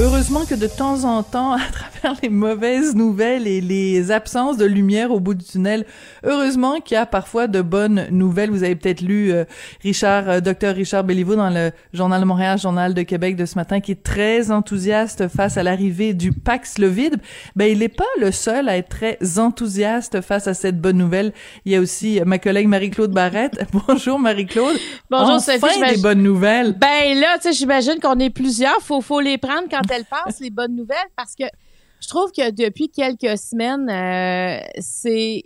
Heureusement que de temps en temps, à travers les mauvaises nouvelles et les absences de lumière au bout du tunnel, heureusement qu'il y a parfois de bonnes nouvelles. Vous avez peut-être lu euh, Richard, euh, docteur Richard Béliveau dans le Journal de Montréal, Journal de Québec de ce matin, qui est très enthousiaste face à l'arrivée du Pax Lovide. Ben, il n'est pas le seul à être très enthousiaste face à cette bonne nouvelle. Il y a aussi ma collègue Marie-Claude Barrette. Bonjour Marie-Claude. Bonjour enfin Sophie. des bonnes nouvelles. Ben là, tu sais, j'imagine qu'on est plusieurs. Faut, faut les prendre quand elles passent, les bonnes nouvelles, parce que je trouve que depuis quelques semaines, euh, c'est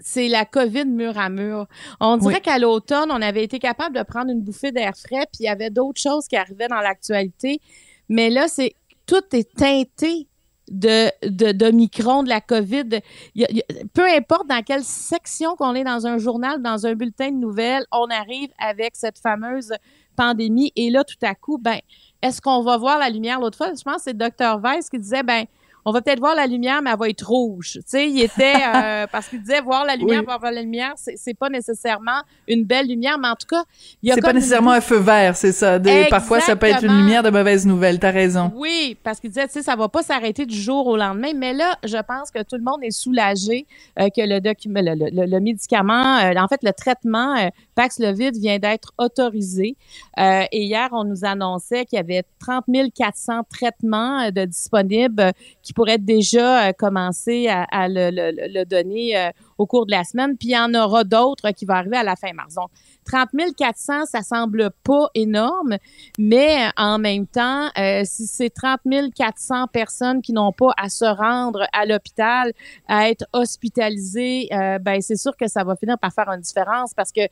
c'est la COVID mur à mur. On dirait Oui. qu'à l'automne, on avait été capable de prendre une bouffée d'air frais, puis il y avait d'autres choses qui arrivaient dans l'actualité. Mais là, c'est tout est teinté de, de, d'Omicron, de la COVID. Il y a- il y a- peu importe dans quelle section qu'on est dans un journal, dans un bulletin de nouvelles, on arrive avec cette fameuse pandémie. Et là, tout à coup, ben, est-ce qu'on va voir la lumière l'autre fois? Je pense que c'est Dr. Weiss qui disait, ben, on va peut-être voir la lumière, mais elle va être rouge. Tu sais, il était, euh, parce qu'il disait voir la lumière, Oui. voir la lumière, c'est pas nécessairement une belle lumière, mais en tout cas, il y a C'est pas nécessairement un feu vert, c'est ça. Des- parfois, ça peut être une lumière de mauvaise nouvelle. T'as raison. oui, parce qu'il disait, tu sais, ça va pas s'arrêter du jour au lendemain. Mais là, je pense que tout le monde est soulagé euh, que le, document, le, le- le médicament, euh, en fait, le traitement Paxlovid vient d'être autorisé. Et hier, on nous annonçait qu'il y avait 30 400 traitements de disponibles qui pourraient déjà euh, commencer à, le, donner euh, au cours de la semaine. Puis il y en aura d'autres euh, qui vont arriver à la fin mars. Donc, 30 400, ça semble pas énorme, mais en même temps, si c'est 30 400 personnes qui n'ont pas à se rendre à l'hôpital, à être hospitalisées, euh, ben c'est sûr que ça va finir par faire une différence parce que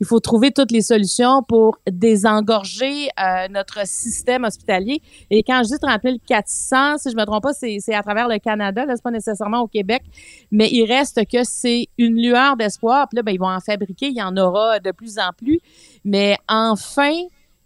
il faut trouver toutes les solutions pour désengorger euh, notre système hospitalier. Et quand je dis 30 400, si je me trompe pas, c'est c'est à travers le Canada, là, c'est pas nécessairement au Québec, mais il reste que c'est une lueur d'espoir. Puis là, ben, ils vont en fabriquer, il y en aura de plus en plus. Mais enfin,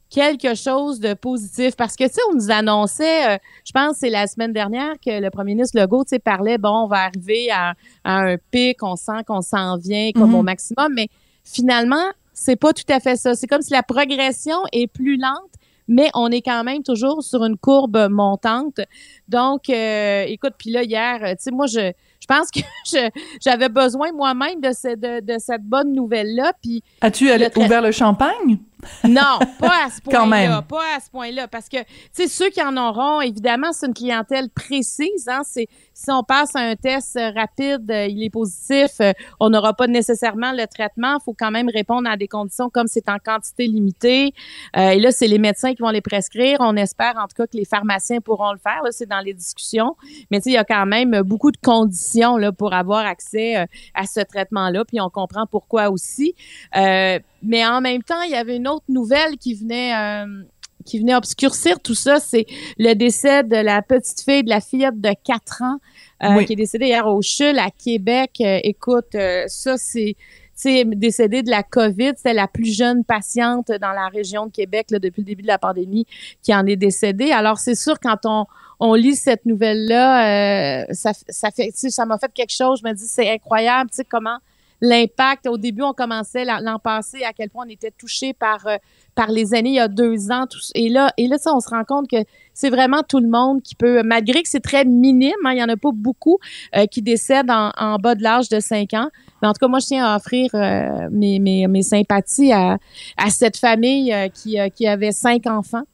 quelque chose de positif. Parce que, tu sais, on nous annonçait, euh, je pense que c'est la semaine dernière que le premier ministre Legault, tu sais, parlait, bon, on va arriver à, à un pic, on sent qu'on s'en vient comme Mhm. au maximum. Mais finalement, c'est pas tout à fait ça. C'est comme si la progression est plus lente, mais on est quand même toujours sur une courbe montante. Donc, euh, écoute, puis là, hier, euh, tu sais, moi, je, je pense que je- j'avais besoin moi-même de, ce- de, de cette bonne nouvelle-là. Puis As-tu trai- ouvert le champagne? Non, pas à ce point-là. Pas à ce point-là. Parce que, tu sais, ceux qui en auront, évidemment, c'est une clientèle précise. Hein, c'est, si on passe à un test euh, rapide, euh, il est positif, euh, on n'aura pas nécessairement le traitement. Il faut quand même répondre à des conditions comme c'est en quantité limitée. Euh, et là, c'est les médecins qui vont les prescrire. On espère, en tout cas, que les pharmaciens pourront le faire. Là, c'est dans les discussions. Mais tu sais, il y a quand même beaucoup de conditions là, pour avoir accès euh, à ce traitement-là. Puis on comprend pourquoi aussi. Euh, mais en même temps, il y avait une autre nouvelle qui venait euh, qui venait obscurcir tout ça, c'est le décès de la petite fille, de la fillette de 4 ans, euh, Oui. qui est décédée hier au CHUL à Québec. Euh, écoute, euh, ça, c'est c'est décédée de la COVID. C'était la plus jeune patiente dans la région de Québec là, depuis le début de la pandémie qui en est décédée. Alors, c'est sûr, quand on, on lit cette nouvelle-là, euh, ça, ça fait, ça m'a fait quelque chose. Je me dis, c'est incroyable, tu sais, comment l'impact. Au début, on commençait la- l'an passé à quel point on était touché par euh, par les années il y a deux ans. Et là, et là, ça, on se rend compte que c'est vraiment tout le monde qui peut, malgré que c'est très minime, hein, il y en a pas beaucoup euh, qui décèdent en, bas de l'âge de 5 ans. Mais en tout cas, moi, je tiens à offrir euh, mes, mes, sympathies à, à cette famille qui, qui avait cinq enfants.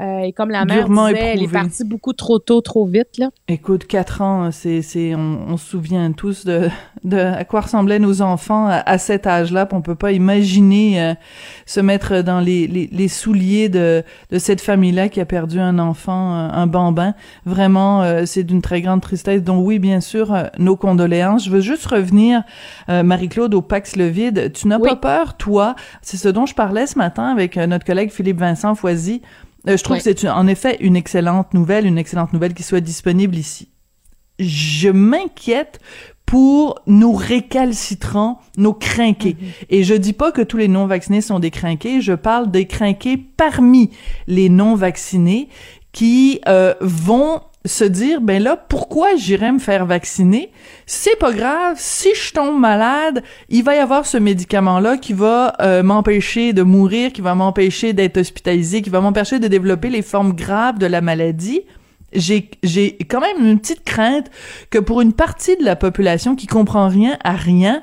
Euh, et comme la mère Durement disait, elle est éprouvé. partie beaucoup trop tôt, trop vite. Là. Écoute, quatre ans, c'est, c'est, on, on se souvient tous de, de à quoi ressemblaient nos enfants à, à cet âge-là. On peut pas imaginer euh, se mettre dans les, les, les souliers de, de cette famille-là qui a perdu un enfant, euh, un bambin. Vraiment, euh, c'est d'une très grande tristesse. Donc oui, bien sûr, euh, nos condoléances. Je veux juste revenir, euh, Marie-Claude, au Pax le vide. Tu n'as Oui. pas peur, toi? C'est ce dont je parlais ce matin avec euh, notre collègue Philippe Vincent Foisy. Euh, je trouve Oui. que c'est en effet une excellente nouvelle, une excellente nouvelle qui soit disponible ici. Je m'inquiète pour nos récalcitrants, nos crinqués. Mm-hmm. Et je dis pas que tous les non-vaccinés sont des crinqués, je parle des crinqués parmi les non-vaccinés qui euh, vont se dire ben là pourquoi j'irais me faire vacciner? C'est pas grave si je tombe malade il va y avoir ce médicament là qui va euh, m'empêcher de mourir qui va m'empêcher d'être hospitalisé qui va m'empêcher de développer les formes graves de la maladie. J'ai j'ai quand même une petite crainte que pour une partie de la population qui comprend rien à rien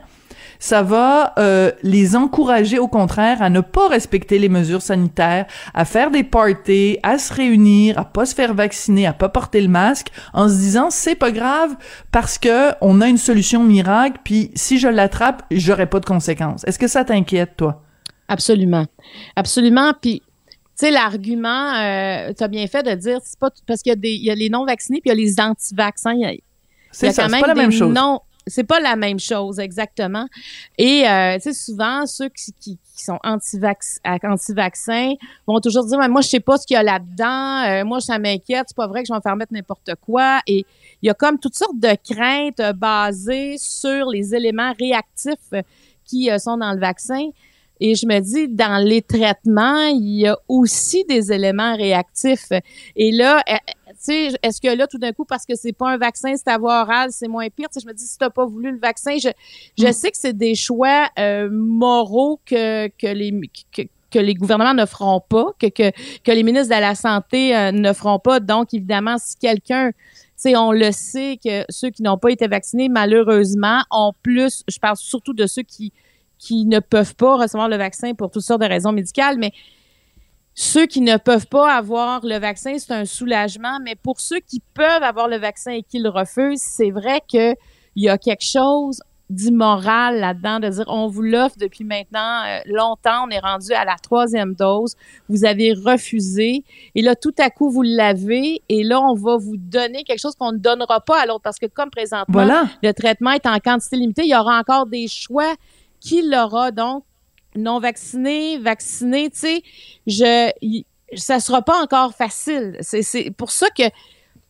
ça va euh, les encourager au contraire à ne pas respecter les mesures sanitaires, à faire des parties, à se réunir, à pas se faire vacciner, à pas porter le masque, en se disant c'est pas grave parce que on a une solution miracle, puis si je l'attrape, j'aurai pas de conséquences. Est-ce que ça t'inquiète toi? Absolument, absolument. Puis tu sais, l'argument, euh, tu as bien fait de dire, c'est pas parce qu'il y a des, il y a les non vaccinés puis il y a les anti-vaccins. Y C'est ça, c'est pas la même chose. non. C'est pas la même chose, exactement. Et, euh, tu sais, souvent, ceux qui, qui, qui sont anti-vaccins vont toujours dire, moi, je sais pas ce qu'il y a là-dedans, euh, moi, ça m'inquiète, c'est pas vrai que je vais me faire mettre n'importe quoi. Et il y a comme toutes sortes de craintes euh, basées sur les éléments réactifs euh, qui euh, sont dans le vaccin. Et je me dis, dans les traitements, il y a aussi des éléments réactifs. Et là, tu sais, est-ce que là, tout d'un coup, parce que c'est pas un vaccin, c'est à voie orale, c'est moins pire? Tu sais, je me dis, si t'as pas voulu le vaccin, je, je Mm. sais que c'est des choix euh, moraux que, que les que, que les gouvernements ne feront pas, que, que, que les ministres de la Santé euh, ne feront pas. Donc, évidemment, si quelqu'un, tu sais, on le sait que ceux qui n'ont pas été vaccinés, malheureusement, ont plus, je parle surtout de ceux qui, qui ne peuvent pas recevoir le vaccin pour toutes sortes de raisons médicales, mais ceux qui ne peuvent pas avoir le vaccin, c'est un soulagement, mais pour ceux qui peuvent avoir le vaccin et qui le refusent, c'est vrai qu'il y a quelque chose d'immoral là-dedans, de dire on vous l'offre depuis maintenant euh, longtemps, on est rendu à la troisième dose, vous avez refusé, et là tout à coup vous l'avez, et là on va vous donner quelque chose qu'on ne donnera pas à l'autre, parce que comme présentement Voilà. le traitement est en quantité limitée, il y aura encore des choix qui l'aura donc non vacciné, vacciné, tu sais, je y- ça sera pas encore facile. C'est c'est pour ça que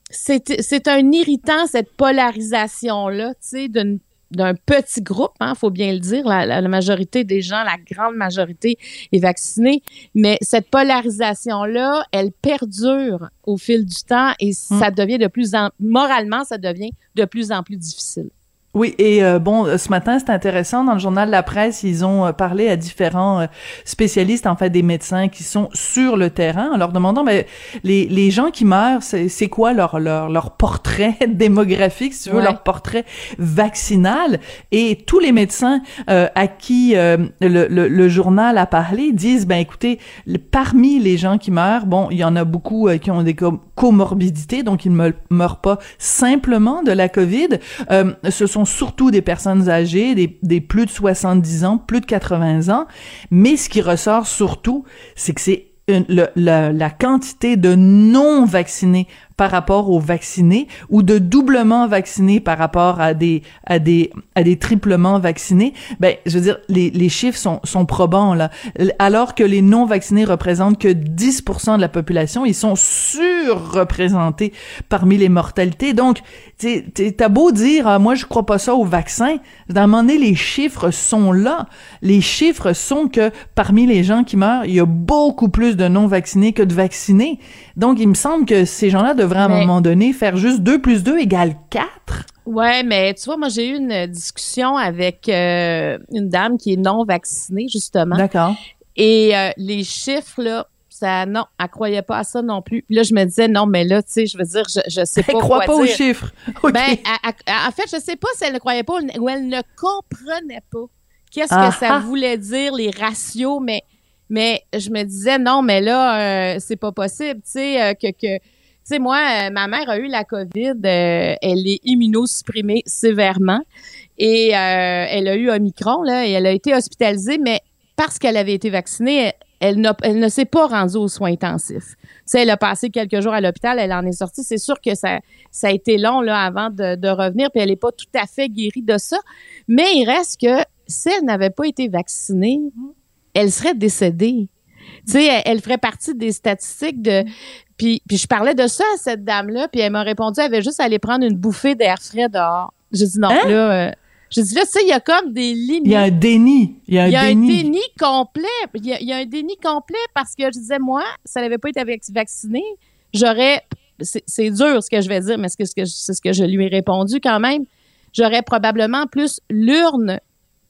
c'est c'est un irritant cette polarisation là, tu sais, d'une d'un petit groupe, hein, faut bien le dire, la, la- la majorité des gens, la grande majorité est vaccinée, mais cette polarisation-là, elle perdure au fil du temps et ça devient de plus en, moralement, ça devient de plus en plus difficile. Oui, et euh, bon, euh, ce matin, c'est intéressant, dans le journal La Presse, ils ont euh, parlé à différents euh, spécialistes, en fait, des médecins qui sont sur le terrain, en leur demandant, mais les, les gens qui meurent, c'est quoi leur, leur, leur portrait démographique, si tu veux, Ouais. leur portrait vaccinal? Et tous les médecins euh, à qui euh, le, le, le journal a parlé disent, ben écoutez, le- parmi les gens qui meurent, bon, il y en a beaucoup qui ont des com- comorbidités, donc ils ne me- meurent pas simplement de la COVID. Euh, ce sont surtout des personnes âgées, des, plus de 70 ans, plus de 80 ans. Mais ce qui ressort surtout, c'est que c'est la quantité de non vaccinés par rapport aux vaccinés ou de doublement vaccinés par rapport à des à des à des triplement vaccinés ben je veux dire les, les chiffres sont sont probants là. Alors que les non vaccinés représentent que 10% de la population ils sont surreprésentés parmi les mortalités. Donc tu t'as beau dire ah, moi je crois pas ça au vaccin d'un moment donné les chiffres sont là. Les chiffres sont que parmi les gens qui meurent il y a beaucoup plus de non vaccinés que de vaccinés. Donc il me semble que ces gens-là devraient à un Mais- moment donné faire juste 2 plus 2 égale 4 Ouais, mais tu vois, moi, j'ai eu une discussion avec euh, une dame qui est non vaccinée, justement. d'accord Et euh, les chiffres, là, ça, non, elle croyait pas à ça non plus. Puis là, je me disais, non, mais là, tu sais, je veux dire, je, je sais pas elle croit quoi pas aux chiffres. Ben, elle- elle- en fait, je sais pas si elle ne croyait pas ou elle ne comprenait pas. Qu'est-ce Ah que ça ah. voulait dire, les ratios, mais, mais je me disais, non, mais là, euh, c'est pas possible, tu sais, euh, que, que sais, moi, euh, ma mère a eu la COVID, euh, elle est immunosupprimée sévèrement et euh, elle a eu Omicron, là, et elle a été hospitalisée, mais parce qu'elle avait été vaccinée, elle, ne s'est pas rendue aux soins intensifs. Tu sais, elle a passé quelques jours à l'hôpital, elle en est sortie. C'est sûr que ça, ça a été long là, avant de, de revenir, puis elle n'est pas tout à fait guérie de ça. Mais il reste que si elle n'avait pas été vaccinée, elle serait décédée. Tu sais, elle, elle ferait partie des statistiques de. Puis, puis je parlais de ça à cette dame-là, puis elle m'a répondu, elle avait juste à aller prendre une bouffée d'air frais dehors. J'ai dit non, Hein? là. euh, j'ai dit là, tu sais, il y a comme des limites. Il y a un déni. Il y a un Il y a déni. un déni complet. Il y a, il y a un déni complet parce que je disais, moi, ça n'avait pas été avec vacciné, j'aurais. C'est dur ce que je vais dire, mais c'est ce que, ce que je lui ai répondu quand même. J'aurais probablement plus l'urne.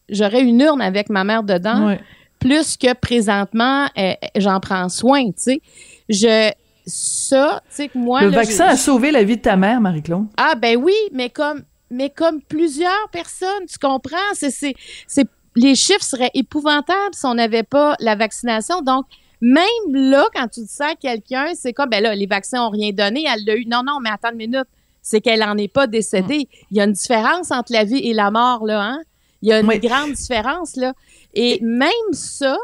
J'aurais une urne avec ma mère dedans, Ouais. Plus que présentement, euh, j'en prends soin, tu sais. Je. Ça, tu sais, que moi. Le là, vaccin a sauvé la vie de ta mère, Marie-Claude. ah ben oui, mais comme mais comme plusieurs personnes, tu comprends, c'est c'est c'est les chiffres seraient épouvantables si on n'avait pas la vaccination. Donc même là quand tu dis ça à quelqu'un, c'est comme ben là les vaccins ont rien donné, elle l'a eu. Non non, mais attends une minute, c'est qu'elle en est pas décédée. Il y a une différence entre la vie et la mort là, hein? Il y a une Oui. grande différence là. Et même ça,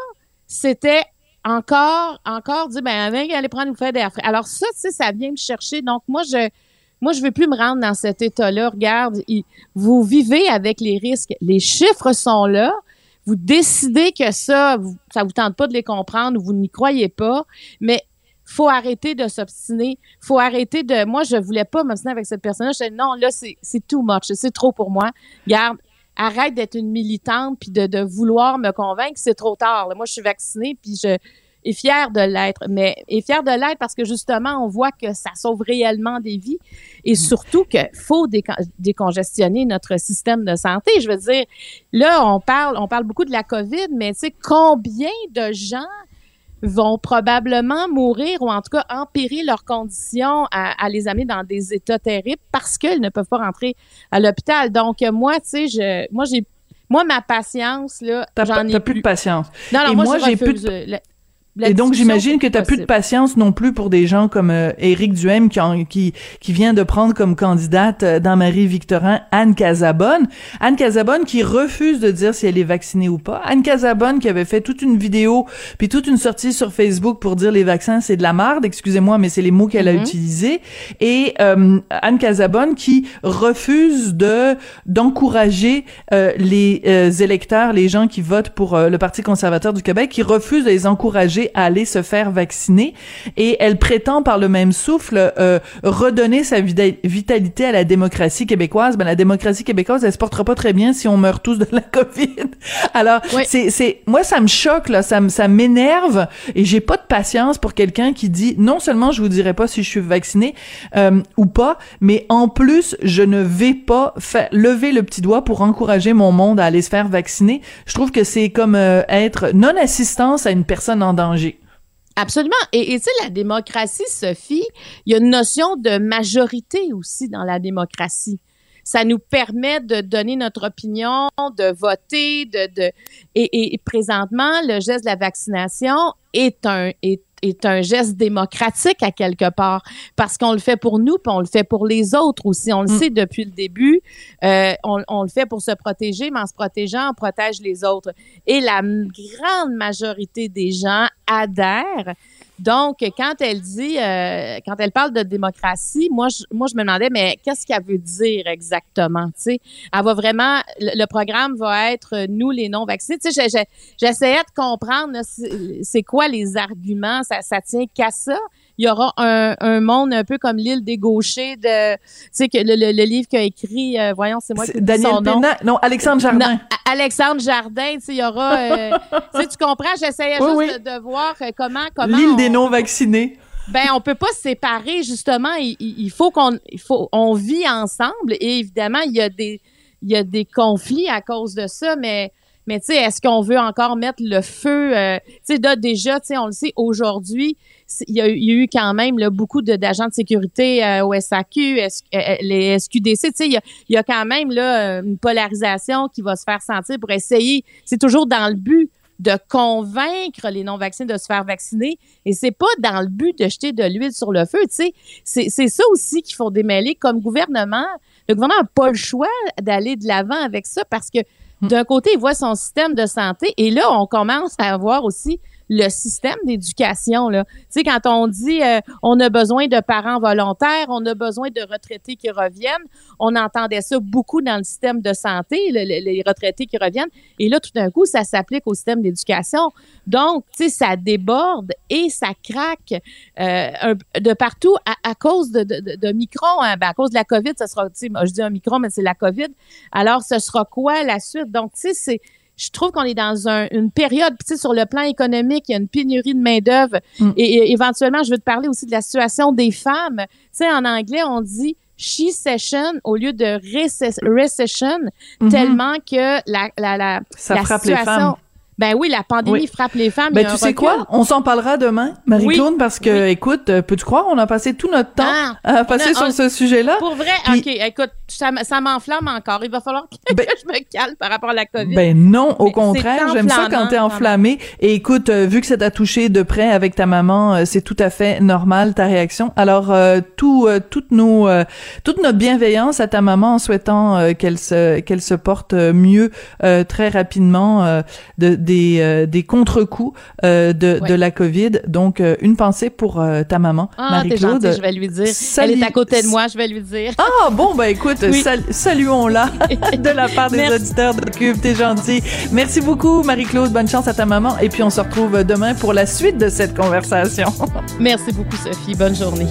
c'était encore, encore dit, ben, avec aller prendre une feuille d'air frais. Alors ça, tu sais, ça vient me chercher. Donc, moi, je, moi, je veux plus me rendre dans cet état-là. Regarde, il- vous vivez avec les risques. Les chiffres sont là. Vous décidez que ça, vous, ça vous tente pas de les comprendre ou vous n'y croyez pas. Mais faut arrêter de s'obstiner. Faut arrêter de. Moi, je voulais pas m'obstiner avec cette personne-là. Je disais, non, là, c'est c'est too much. C'est trop pour moi. Regarde, arrête d'être une militante puis de, de vouloir me convaincre. C'est trop tard. là. Moi, je suis vaccinée puis je est fière de l'être, mais est fière de l'être parce que justement, on voit que ça sauve réellement des vies et surtout qu'il faut décon- décongestionner notre système de santé. Je veux dire, là, on parle, on parle beaucoup de la COVID, mais tu sais, combien de gens vont probablement mourir ou en tout cas empirer leurs conditions à, à les amener dans des états terribles parce qu'ils ne peuvent pas rentrer à l'hôpital. Donc, euh, moi, tu sais, je, moi, j'ai, moi, ma patience, là, j'en ai t'as plus de patience. non, non, Et moi, moi, j'ai plus de- la- Et donc, j'imagine que tu plus de patience non plus pour des gens comme euh, Éric Duhem qui, en- qui, qui vient de prendre comme candidate euh, dans Marie-Victorin Anne Casabonne. Anne Casabonne qui refuse de dire si elle est vaccinée ou pas. Anne Casabonne qui avait fait toute une vidéo puis toute une sortie sur Facebook pour dire les vaccins c'est de la merde, excusez-moi, mais c'est les mots qu'elle a Mhm. utilisés. Et euh, Anne Casabonne qui refuse de d'encourager euh, les euh, électeurs, les gens qui votent pour euh, le Parti conservateur du Québec, qui refuse de les encourager à aller se faire vacciner. Et elle prétend par le même souffle euh, redonner sa vitalité à la démocratie québécoise. Ben la démocratie québécoise, elle se portera pas très bien si on meurt tous de la COVID. Alors Oui. c'est c'est moi ça me choque là, ça me ça m'énerve et j'ai pas de patience pour quelqu'un qui dit non seulement je vous dirai pas si je suis vacciné euh, ou pas, mais en plus je ne vais pas faire lever le petit doigt pour encourager mon monde à aller se faire vacciner. Je trouve que c'est comme euh, être non assistance à une personne en danger. Absolument. Et tu sais, la démocratie, Sophie, il y a une notion de majorité aussi dans la démocratie. Ça nous permet de donner notre opinion, de voter, de, de et présentement, le geste de la vaccination est un est, est un geste démocratique à quelque part parce qu'on le fait pour nous, puis on le fait pour les autres aussi. On le Mm. sait depuis le début. Euh, on, on le fait pour se protéger, mais en se protégeant, on protège les autres. Et la grande majorité des gens adhèrent. Donc, quand elle dit, euh, quand elle parle de démocratie, moi, je, moi, je me demandais, mais qu'est-ce qu'elle veut dire exactement? Tu sais, elle va vraiment, le, programme va être euh, nous les non vaccinés. Tu sais, j'ai- j'ai- j'essayais de comprendre c'est quoi les arguments. Ça, ça tient qu'à ça? Il y aura un, un monde un peu comme l'île des gauchers de, tu sais, que le, le, le livre qu'a écrit, euh, voyons, c'est moi qui Daniel son nom. Non Alexandre Jardin. Non, Alexandre Jardin, tu sais, il y aura, euh, tu sais, tu comprends, j'essayais Oui, juste oui. De, de voir euh, comment, comment. L'île on- des non vaccinés. ben, on peut pas se séparer, justement. Il, il- il faut qu'on, il faut, on vit ensemble et évidemment, il y a des, il y a des conflits à cause de ça, mais, mais tu sais, est-ce qu'on veut encore mettre le feu, euh, tu sais, déjà, tu sais, on le sait, aujourd'hui, il y, a, y a eu quand même là, beaucoup de- d'agents de sécurité euh, au SAQ, euh, euh, les SQDC, il y a, il y a quand même là, une polarisation qui va se faire sentir pour essayer, c'est toujours dans le but de convaincre les non-vaccinés de se faire vacciner. Et c'est pas dans le but de jeter de l'huile sur le feu, c'est ça aussi qu'il faut démêler comme gouvernement. Le gouvernement n'a pas le choix d'aller de l'avant avec ça parce que d'un côté, il voit son système de santé et là, on commence à avoir aussi le système d'éducation. Tu sais, quand on dit euh, on a besoin de parents volontaires, on a besoin de retraités qui reviennent, on entendait ça beaucoup dans le système de santé, les retraités qui reviennent. Et là, tout d'un coup, ça s'applique au système d'éducation. Donc, tu sais, ça déborde et ça craque euh, de partout à, cause de, de, de, Micron. Hein. Ben, à cause de la COVID, ça sera, tu sais, je dis un Micron, mais c'est la COVID. Alors, ce sera quoi la suite? Donc, tu sais, c'est je trouve qu'on est dans une période, tu sais, sur le plan économique, il y a une pénurie de main-d'œuvre. Mm. Et, éventuellement, je veux te parler aussi de la situation des femmes. Tu sais, en anglais, on dit she session au lieu de recession, mm-hmm. tellement que la, la, la, Ça la frappe situation, les femmes. Ben oui, la pandémie frappe les femmes. Ben tu sais quoi, on s'en parlera demain, Marie-Claude, parce que, écoute, euh, peux-tu croire, on a passé tout notre temps Ah, à passer sur ce sujet-là. Pour vrai, Puis- OK, écoute, ça, m'enflamme encore. Il va falloir que, Ben- que je me calme par rapport à la COVID. Ben non, au Mais contraire, j'aime ça quand t'es enflammé. Et écoute, euh, vu que ça t'a touché de près avec ta maman, euh, c'est tout à fait normal ta réaction. Alors euh, tout, euh, toutes nos, euh, toute notre bienveillance à ta maman en souhaitant qu'elle se, qu'elle se porte mieux euh, très rapidement euh, de, des, euh, des contre-coups euh, de, Ouais. de la COVID. Donc euh, une pensée pour ta maman, ah, Marie-Claude. je vais lui dire. Salut- Elle est à côté de moi, je vais lui dire. Ah bon bah écoute, Oui. sal- saluons-la de la part des Merci. auditeurs de Cube, t'es gentil. Merci beaucoup Marie-Claude, bonne chance à ta maman et puis on se retrouve demain pour la suite de cette conversation. Merci beaucoup, Sophie. Bonne journée.